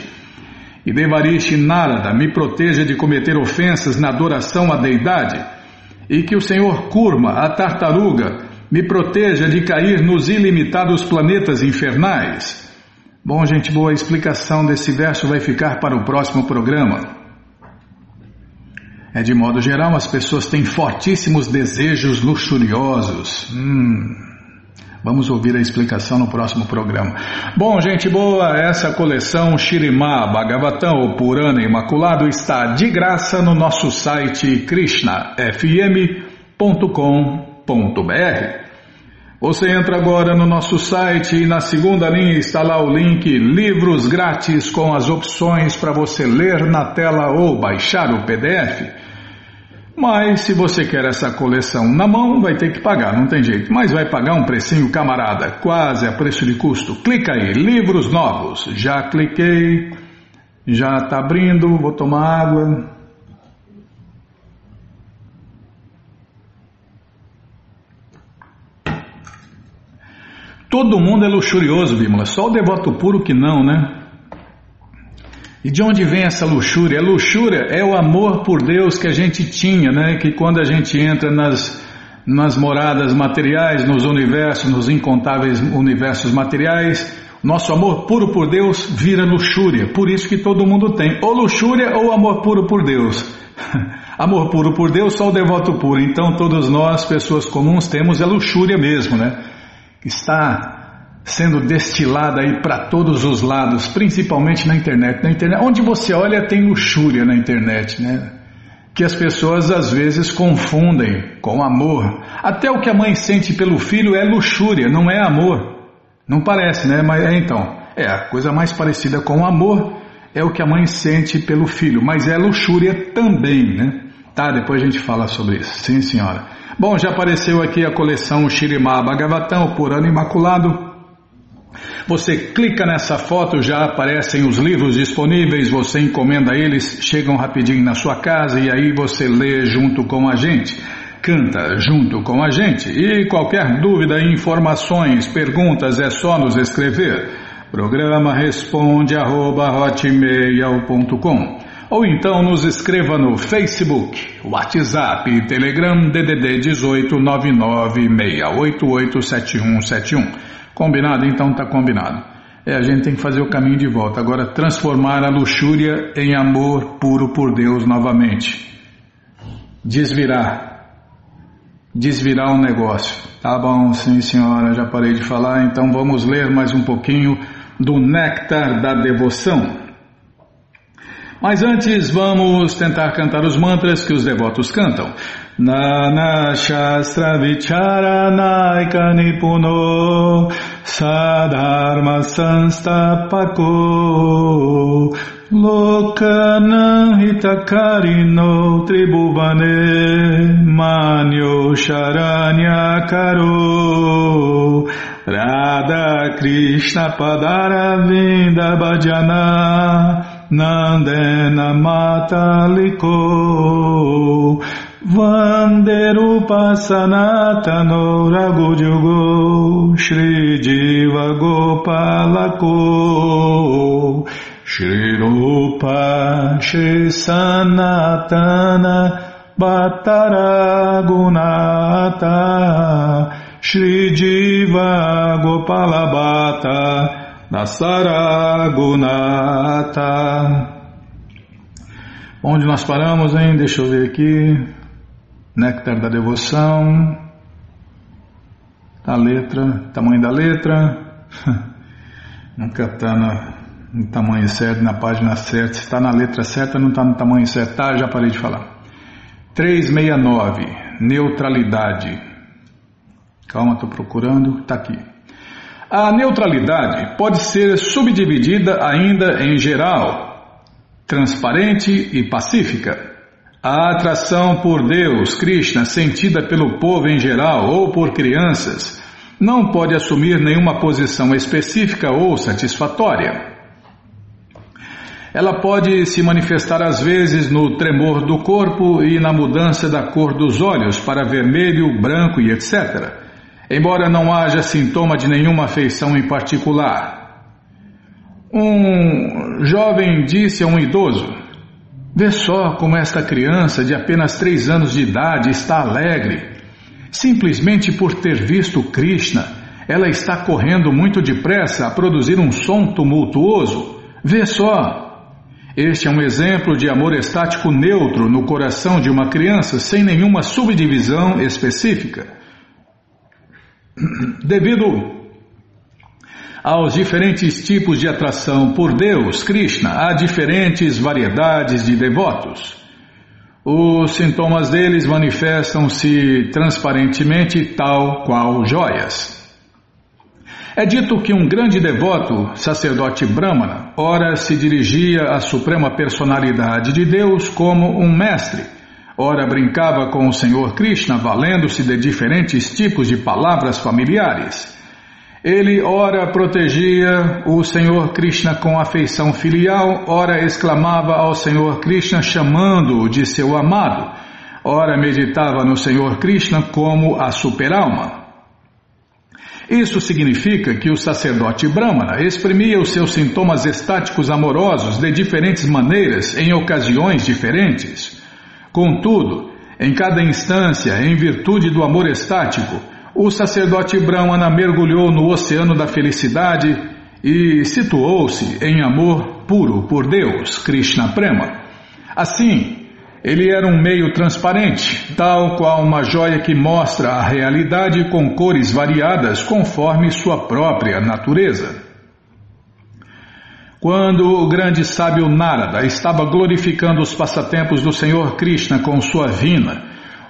E Devarishi Narada me proteja de cometer ofensas na adoração à deidade. E que o Senhor Kurma, a tartaruga, me proteja de cair nos ilimitados planetas infernais. Bom, gente boa, a explicação desse verso vai ficar para o próximo programa. É de modo geral, as pessoas têm fortíssimos desejos luxuriosos. Hum, vamos ouvir a explicação no próximo programa. Bom, gente boa, essa coleção Shirimá Bhagavatam, Purana Imaculado, está de graça no nosso site krishnafm.com.br. Você entra agora no nosso site e na segunda linha está lá o link Livros Grátis com as opções para você ler na tela ou baixar o PDF. Mas se você quer essa coleção na mão, vai ter que pagar, não tem jeito. Mas vai pagar um precinho, camarada, quase a preço de custo. Clica aí, livros novos. Já cliquei, já está abrindo, vou tomar água. Todo mundo é luxurioso, Bímola, só o devoto puro que não, né? E de onde vem essa luxúria? A luxúria é o amor por Deus que a gente tinha, né? Que quando a gente entra nas, nas moradas materiais, nos universos, nos incontáveis universos materiais, nosso amor puro por Deus vira luxúria. Por isso que todo mundo tem ou luxúria ou amor puro por Deus. amor puro por Deus, só o devoto puro. Então todos nós, pessoas comuns, temos a luxúria mesmo, né? Está sendo destilada aí para todos os lados, principalmente na internet. Na internet, onde você olha tem luxúria na internet, né? Que as pessoas às vezes confundem com amor. Até o que a mãe sente pelo filho é luxúria, não é amor. Não parece, né? Mas é então, é a coisa mais parecida com amor é o que a mãe sente pelo filho, mas é luxúria também, né? Tá, depois a gente fala sobre isso. Sim, senhora. Bom, já apareceu aqui a coleção Shirimá Bhagavatam, por ano imaculado. Você clica nessa foto, já aparecem os livros disponíveis, você encomenda eles, chegam rapidinho na sua casa e aí você lê junto com a gente. Canta junto com a gente. E qualquer dúvida, informações, perguntas, é só nos escrever. Programa responde arroba, ou então nos escreva no Facebook, WhatsApp Telegram DDD 18 996887171. Combinado? Então tá combinado. É, a gente tem que fazer o caminho de volta. Agora, transformar a luxúria em amor puro por Deus novamente. Desvirar. Desvirar o um negócio. Tá bom, sim senhora, já parei de falar, então vamos ler mais um pouquinho do Néctar da Devoção. Mas antes vamos tentar cantar os mantras que os devotos cantam. Nana Shastra Vicharanaika Nipuno Sadharma Sanstapako Lokanam Hitakarino Tribhuvane Manyo Karo Radha Krishna Padara Vinda Bhajana Nandena Mataliko Vanderupa Sanatano Raghujugo Shri Jiva Gopalako Shri Rupa Shri Sanatana Bhattaragunata Shri Jiva Gopalabhata Nasaragunata Onde nós paramos, hein? Deixa eu ver aqui. Néctar da devoção. A letra, tamanho da letra. Nunca está no, no, tamanho certo, na página certa. Se está na letra certa, não está no tamanho certo. Tá, já parei de falar. 369, neutralidade. Calma, estou procurando. Está aqui. A neutralidade pode ser subdividida ainda em geral, transparente e pacífica. A atração por Deus, Krishna, sentida pelo povo em geral ou por crianças, não pode assumir nenhuma posição específica ou satisfatória. Ela pode se manifestar às vezes no tremor do corpo e na mudança da cor dos olhos para vermelho, branco e etc., embora não haja sintoma de nenhuma afeição em particular. Um jovem disse a um idoso: Vê só como esta criança de apenas três anos de idade está alegre. Simplesmente por ter visto Krishna, ela está correndo muito depressa a produzir um som tumultuoso. Vê só! Este é um exemplo de amor estático neutro no coração de uma criança sem nenhuma subdivisão específica. Devido aos diferentes tipos de atração por Deus, Krishna, há diferentes variedades de devotos. Os sintomas deles manifestam-se transparentemente, tal qual joias. É dito que um grande devoto, sacerdote Brahmana, ora se dirigia à suprema personalidade de Deus como um mestre, ora brincava com o Senhor Krishna, valendo-se de diferentes tipos de palavras familiares. Ele ora protegia o Senhor Krishna com afeição filial, ora exclamava ao Senhor Krishna chamando-o de seu amado, ora meditava no Senhor Krishna como a superalma. Isso significa que o sacerdote Brahmana exprimia os seus sintomas estáticos amorosos de diferentes maneiras em ocasiões diferentes. Contudo, em cada instância, em virtude do amor estático, o sacerdote Brahmana mergulhou no oceano da felicidade e situou-se em amor puro por Deus, Krishna Prema. Assim, ele era um meio transparente, tal qual uma joia que mostra a realidade com cores variadas conforme sua própria natureza. Quando o grande sábio Narada estava glorificando os passatempos do Senhor Krishna com sua vina,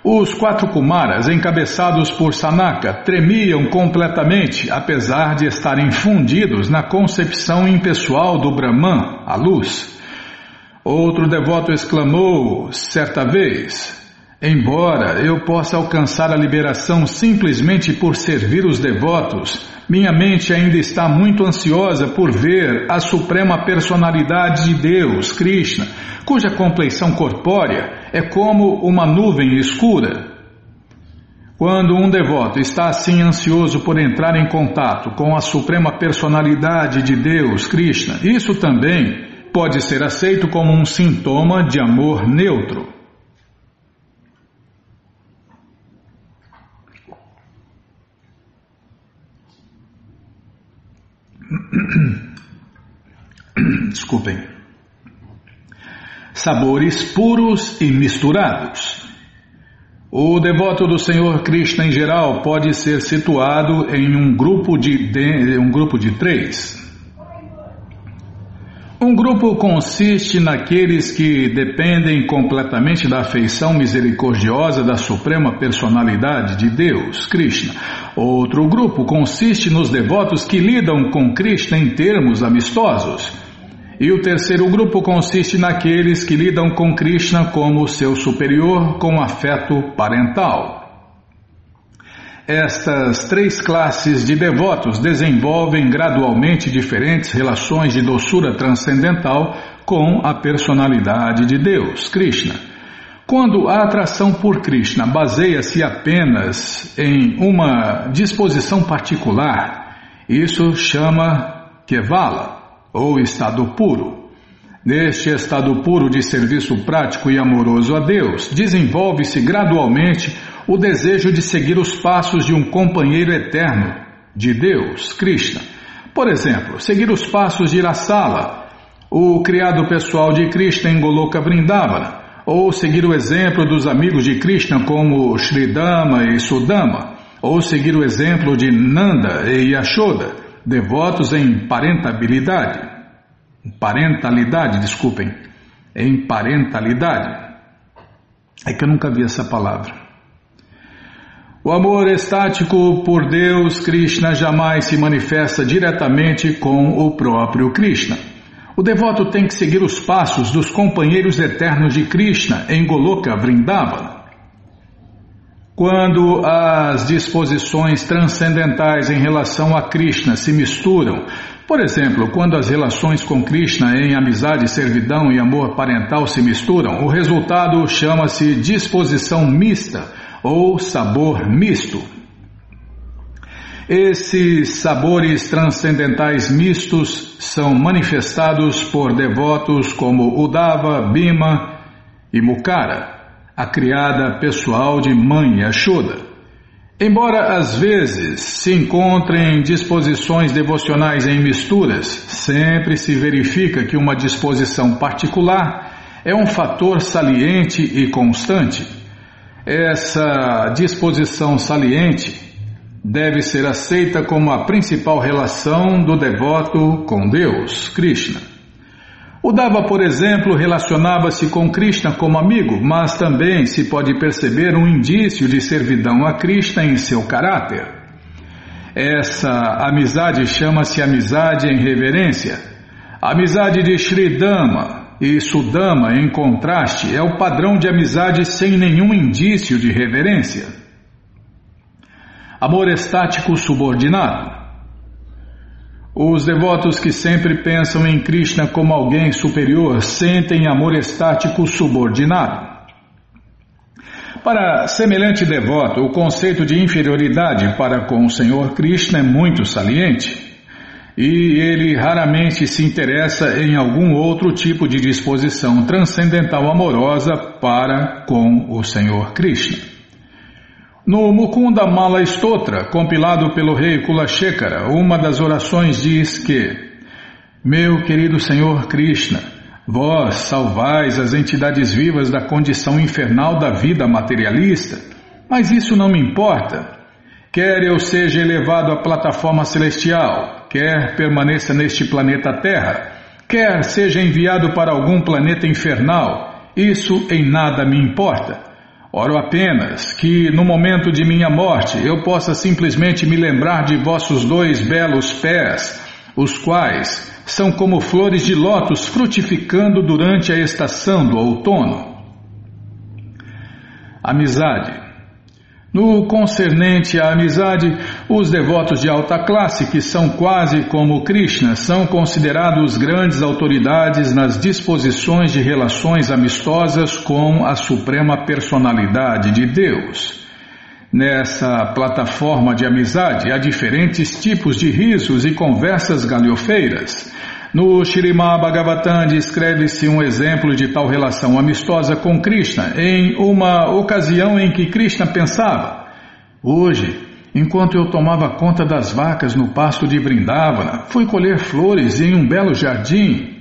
os quatro Kumaras, encabeçados por Sanaka, tremiam completamente, apesar de estarem fundidos na concepção impessoal do Brahman, a luz. Outro devoto exclamou, certa vez: Embora eu possa alcançar a liberação simplesmente por servir os devotos, minha mente ainda está muito ansiosa por ver a suprema personalidade de Deus, Krishna, cuja compleição corpórea é como uma nuvem escura. Quando um devoto está assim ansioso por entrar em contato com a suprema personalidade de Deus, Krishna, isso também pode ser aceito como um sintoma de amor neutro. Desculpem. Sabores puros e misturados. O devoto do Senhor Krishna em geral pode ser situado em um grupo de, de um grupo de três. Um grupo consiste naqueles que dependem completamente da afeição misericordiosa da Suprema Personalidade de Deus, Krishna. Outro grupo consiste nos devotos que lidam com Krishna em termos amistosos. E o terceiro grupo consiste naqueles que lidam com Krishna como seu superior com afeto parental. Estas três classes de devotos desenvolvem gradualmente diferentes relações de doçura transcendental com a personalidade de Deus, Krishna. Quando a atração por Krishna baseia-se apenas em uma disposição particular, isso chama Kevala, ou estado puro. Neste estado puro de serviço prático e amoroso a Deus, desenvolve-se gradualmente o desejo de seguir os passos de um companheiro eterno, de Deus, Krishna. Por exemplo, seguir os passos de Irasala, o criado pessoal de Krishna em Goloka Vrindavana, ou seguir o exemplo dos amigos de Krishna como Sridama e Sudama, ou seguir o exemplo de Nanda e Yashoda, devotos em parentabilidade, parentalidade, desculpem, em parentalidade. É que eu nunca vi essa palavra. O amor estático por Deus, Krishna, jamais se manifesta diretamente com o próprio Krishna. O devoto tem que seguir os passos dos companheiros eternos de Krishna em Goloka Vrindavana. Quando as disposições transcendentais em relação a Krishna se misturam, por exemplo, quando as relações com Krishna em amizade, servidão e amor parental se misturam, o resultado chama-se disposição mista ou sabor misto. Esses sabores transcendentais mistos são manifestados por devotos como Udava, Bima e Mukara, a criada pessoal de Mãe Ashoda. Embora às vezes se encontrem disposições devocionais em misturas, sempre se verifica que uma disposição particular é um fator saliente e constante. Essa disposição saliente deve ser aceita como a principal relação do devoto com Deus, Krishna. O Dava, por exemplo, relacionava-se com Krishna como amigo, mas também se pode perceber um indício de servidão a Krishna em seu caráter. Essa amizade chama-se amizade em reverência. A amizade de Sri Dhamma e Sudama, em contraste, é o padrão de amizade sem nenhum indício de reverência. Amor estático subordinado. Os devotos que sempre pensam em Krishna como alguém superior sentem amor estático subordinado. Para semelhante devoto, o conceito de inferioridade para com o Senhor Krishna é muito saliente. E ele raramente se interessa em algum outro tipo de disposição transcendental amorosa para com o Senhor Krishna. No Mukunda Mala Stotra, compilado pelo rei Kulashekara, uma das orações diz que: Meu querido Senhor Krishna, Vós salvais as entidades vivas da condição infernal da vida materialista, mas isso não me importa. Quer eu seja elevado à plataforma celestial, quer permaneça neste planeta Terra, quer seja enviado para algum planeta infernal, isso em nada me importa. Oro apenas que, no momento de minha morte, eu possa simplesmente me lembrar de vossos dois belos pés, os quais são como flores de lótus frutificando durante a estação do outono. Amizade. No concernente à amizade, os devotos de alta classe, que são quase como Krishna, são considerados grandes autoridades nas disposições de relações amistosas com a suprema personalidade de Deus. Nessa plataforma de amizade há diferentes tipos de risos e conversas galhofeiras. No Shirimá Bhagavatam descreve-se um exemplo de tal relação amistosa com Krishna em uma ocasião em que Krishna pensava: Hoje, enquanto eu tomava conta das vacas no pasto de Vrindavana, fui colher flores em um belo jardim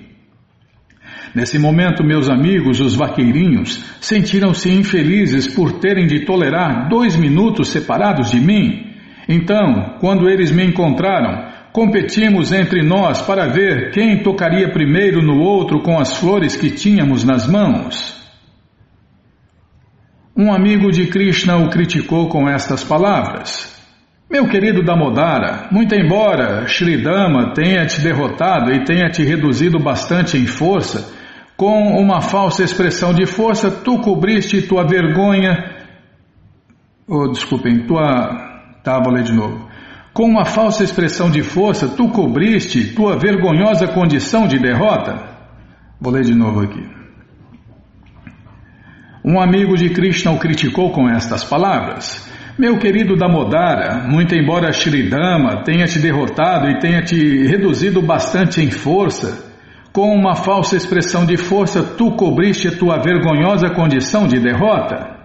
Nesse momento, meus amigos, os vaqueirinhos, sentiram-se infelizes por terem de tolerar dois minutos separados de mim. Então, quando eles me encontraram, competimos entre nós para ver quem tocaria primeiro no outro com as flores que tínhamos nas mãos. Um amigo de Krishna o criticou com estas palavras. Meu querido Damodara, muito embora Sridama tenha te derrotado e tenha te reduzido bastante em força, com uma falsa expressão de força, tu cobriste tua vergonha. Oh, desculpem, tua. Tá, vou ler de novo. Com uma falsa expressão de força, tu cobriste tua vergonhosa condição de derrota. Vou ler de novo aqui. Um amigo de Krishna o criticou com estas palavras. Meu querido Damodara, muito embora Shridama tenha te derrotado e tenha te reduzido bastante em força, com uma falsa expressão de força, tu cobriste a tua vergonhosa condição de derrota.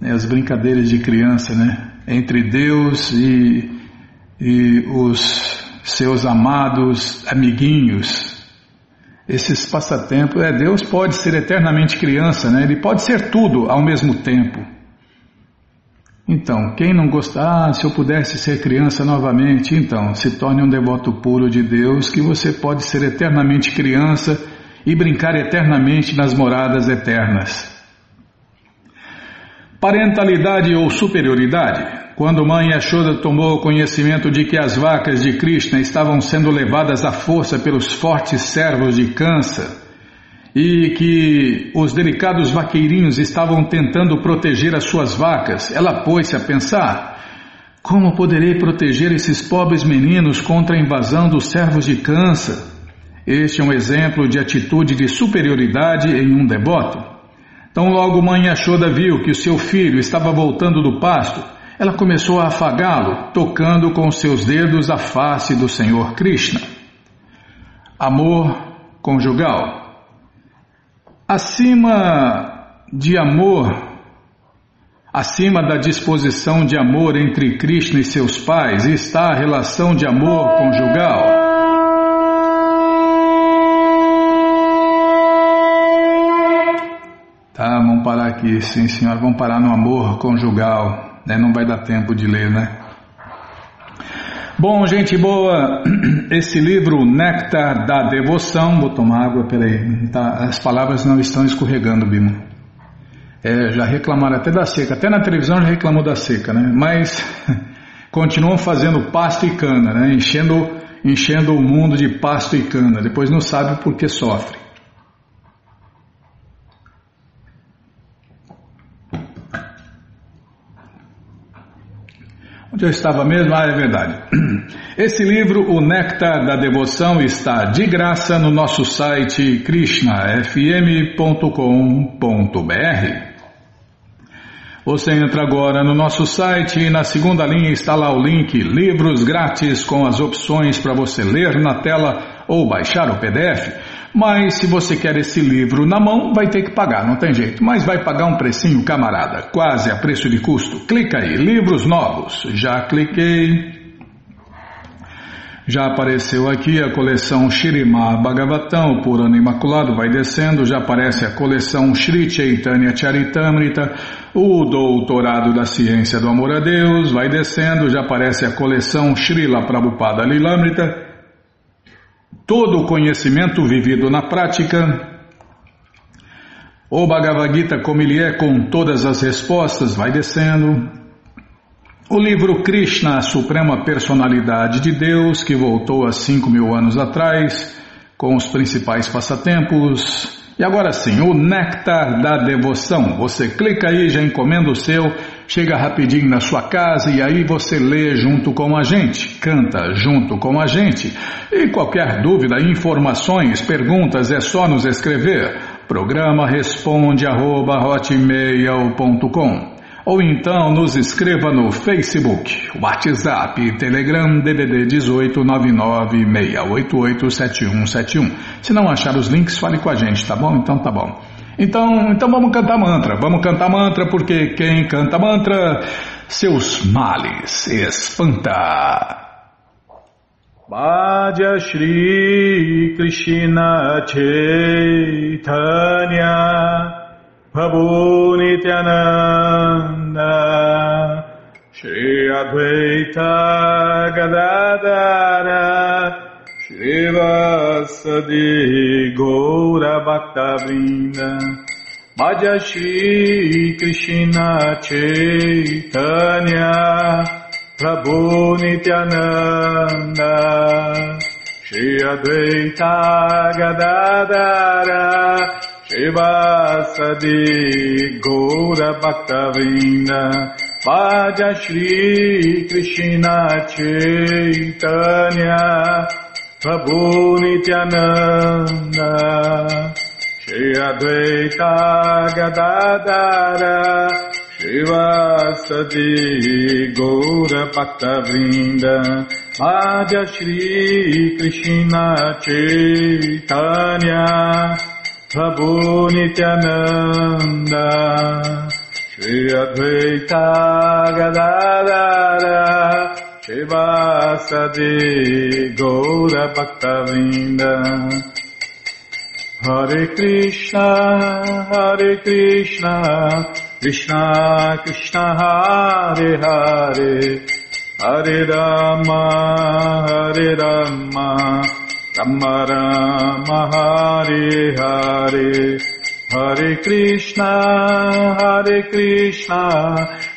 É as brincadeiras de criança, né? Entre Deus e, e os seus amados amiguinhos. Esses passatempos, é, Deus pode ser eternamente criança, né? Ele pode ser tudo ao mesmo tempo. Então, quem não gostar, ah, se eu pudesse ser criança novamente, então, se torne um devoto puro de Deus, que você pode ser eternamente criança e brincar eternamente nas moradas eternas. Parentalidade ou superioridade. Quando mãe Yashoda tomou conhecimento de que as vacas de Krishna estavam sendo levadas à força pelos fortes servos de Kansa, e que os delicados vaqueirinhos estavam tentando proteger as suas vacas, ela pôs-se a pensar: como poderei proteger esses pobres meninos contra a invasão dos servos de Cansa? Este é um exemplo de atitude de superioridade em um devoto. Então, logo mãe Yashoda viu que o seu filho estava voltando do pasto, ela começou a afagá-lo, tocando com seus dedos a face do Senhor Krishna. Amor conjugal. Acima de amor, acima da disposição de amor entre Krishna e seus pais, está a relação de amor conjugal. Tá, vamos parar aqui, sim senhora, vamos parar no amor conjugal, né? Não vai dar tempo de ler, né? Bom, gente boa, esse livro Néctar da Devoção, vou tomar água, peraí, tá, as palavras não estão escorregando, Bimo. É, já reclamaram até da seca, até na televisão já reclamou da seca, né? Mas continuam fazendo pasto e cana, né? Enchendo, enchendo o mundo de pasto e cana, depois não sabe por que sofre. Onde eu estava mesmo? Ah, é verdade. Esse livro, O Néctar da Devoção, está de graça no nosso site krishnafm.com.br. Você entra agora no nosso site e na segunda linha está lá o link Livros Grátis com as opções para você ler na tela ou baixar o PDF. Mas se você quer esse livro na mão, vai ter que pagar, não tem jeito. Mas vai pagar um precinho, camarada, quase a preço de custo. Clica aí, livros novos. Já cliquei. Já apareceu aqui a coleção Shirimá Bhagavatam, por ano imaculado, vai descendo, já aparece a coleção Sri Chaitanya Charitamrita, o Doutorado da Ciência do Amor a Deus, vai descendo, já aparece a coleção Srila Prabhupada Lilamrita, todo o conhecimento vivido na prática, o Bhagavad Gita como ele é com todas as respostas, vai descendo, o livro Krishna, a Suprema Personalidade de Deus, que voltou há cinco mil anos atrás, com os principais passatempos. E agora sim, o Néctar da Devoção. Você clica aí, já encomenda o seu, chega rapidinho na sua casa e aí você lê junto com a gente, canta junto com a gente. E qualquer dúvida, informações, perguntas, é só nos escrever. Programa responde arroba ou então nos escreva no Facebook, WhatsApp, Telegram, DDD 18996887171. Se não achar os links, fale com a gente, tá bom? Então tá bom. Então, então vamos cantar mantra. Vamos cantar mantra porque quem canta mantra, seus males espanta. Bhaja Shri Krishna Chaitanya Prabhu Nityananda Shri Advaita Gadadara Shri Vasadi Gaura Bhaktavrinda Shri Krishna Chaitanya Prabhu Nityananda Shri Advaita Gadadara Shivasadi Gaura Bhaktavinda Vaja Shri Krishna Chaitanya Prabhu Nityananda Shri Advaita Gadadara Shivasadi Gaura Bhaktavinda Vaja Shri Krishna Chaitanya Prabhu Nityananda Shri Shivasadi Gaura Bhaktavinda Hare Krishna Hare Krishna Krishna Krishna Hare Hare. Hare Rama Hare Rama Rama Rama Hare Hare. Hare Krishna Hare Krishna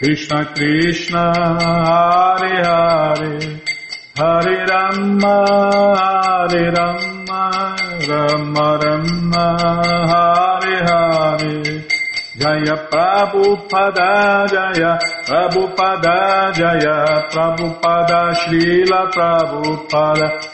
Krishna Krishna Hare Hare. Hare Rama Hare Rama Rama Rama Hare Hare. Jaya Prabhupada Jaya Prabhupada Jaya Prabhupada Srila Prabhupada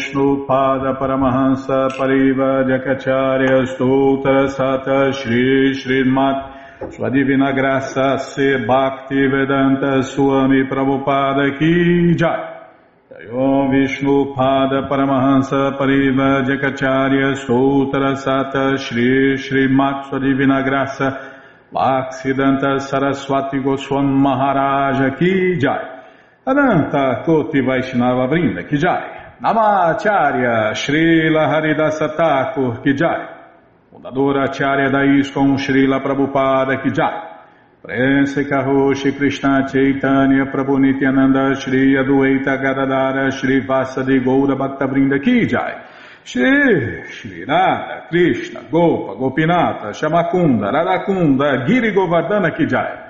Om Vishnu Pada Paramahansa Pariva Jakacharya Stoutra Sata Shri Srimat. Sua Divina Graça Se Bhakti Vedanta Swami Prabhupada Ki Jai. Om Vishnu Pada Paramahansa Pariva Jakacharya Stoutra Sata Shri Srimat. Sua Divina Graça Bhaksidanta Saraswati Goswam Maharaja Ki Jai. Ananta Koti Vaishnava Brinda Ki Jai Namacharya Srila Haridasa Thakur Kijai, fundadora Acharya da ISKCON Srila Prabhupada Kijai, Prense Karoshi Krishna Chaitanya Prabhu Nityananda Shri Adueta Gadadara Shri Vasadi Goura Bhaktavrinda Kijai, Shri Shri Radha Krishna Gopa Gopinata Shamakunda Radakunda Giri Govardhana Kijai,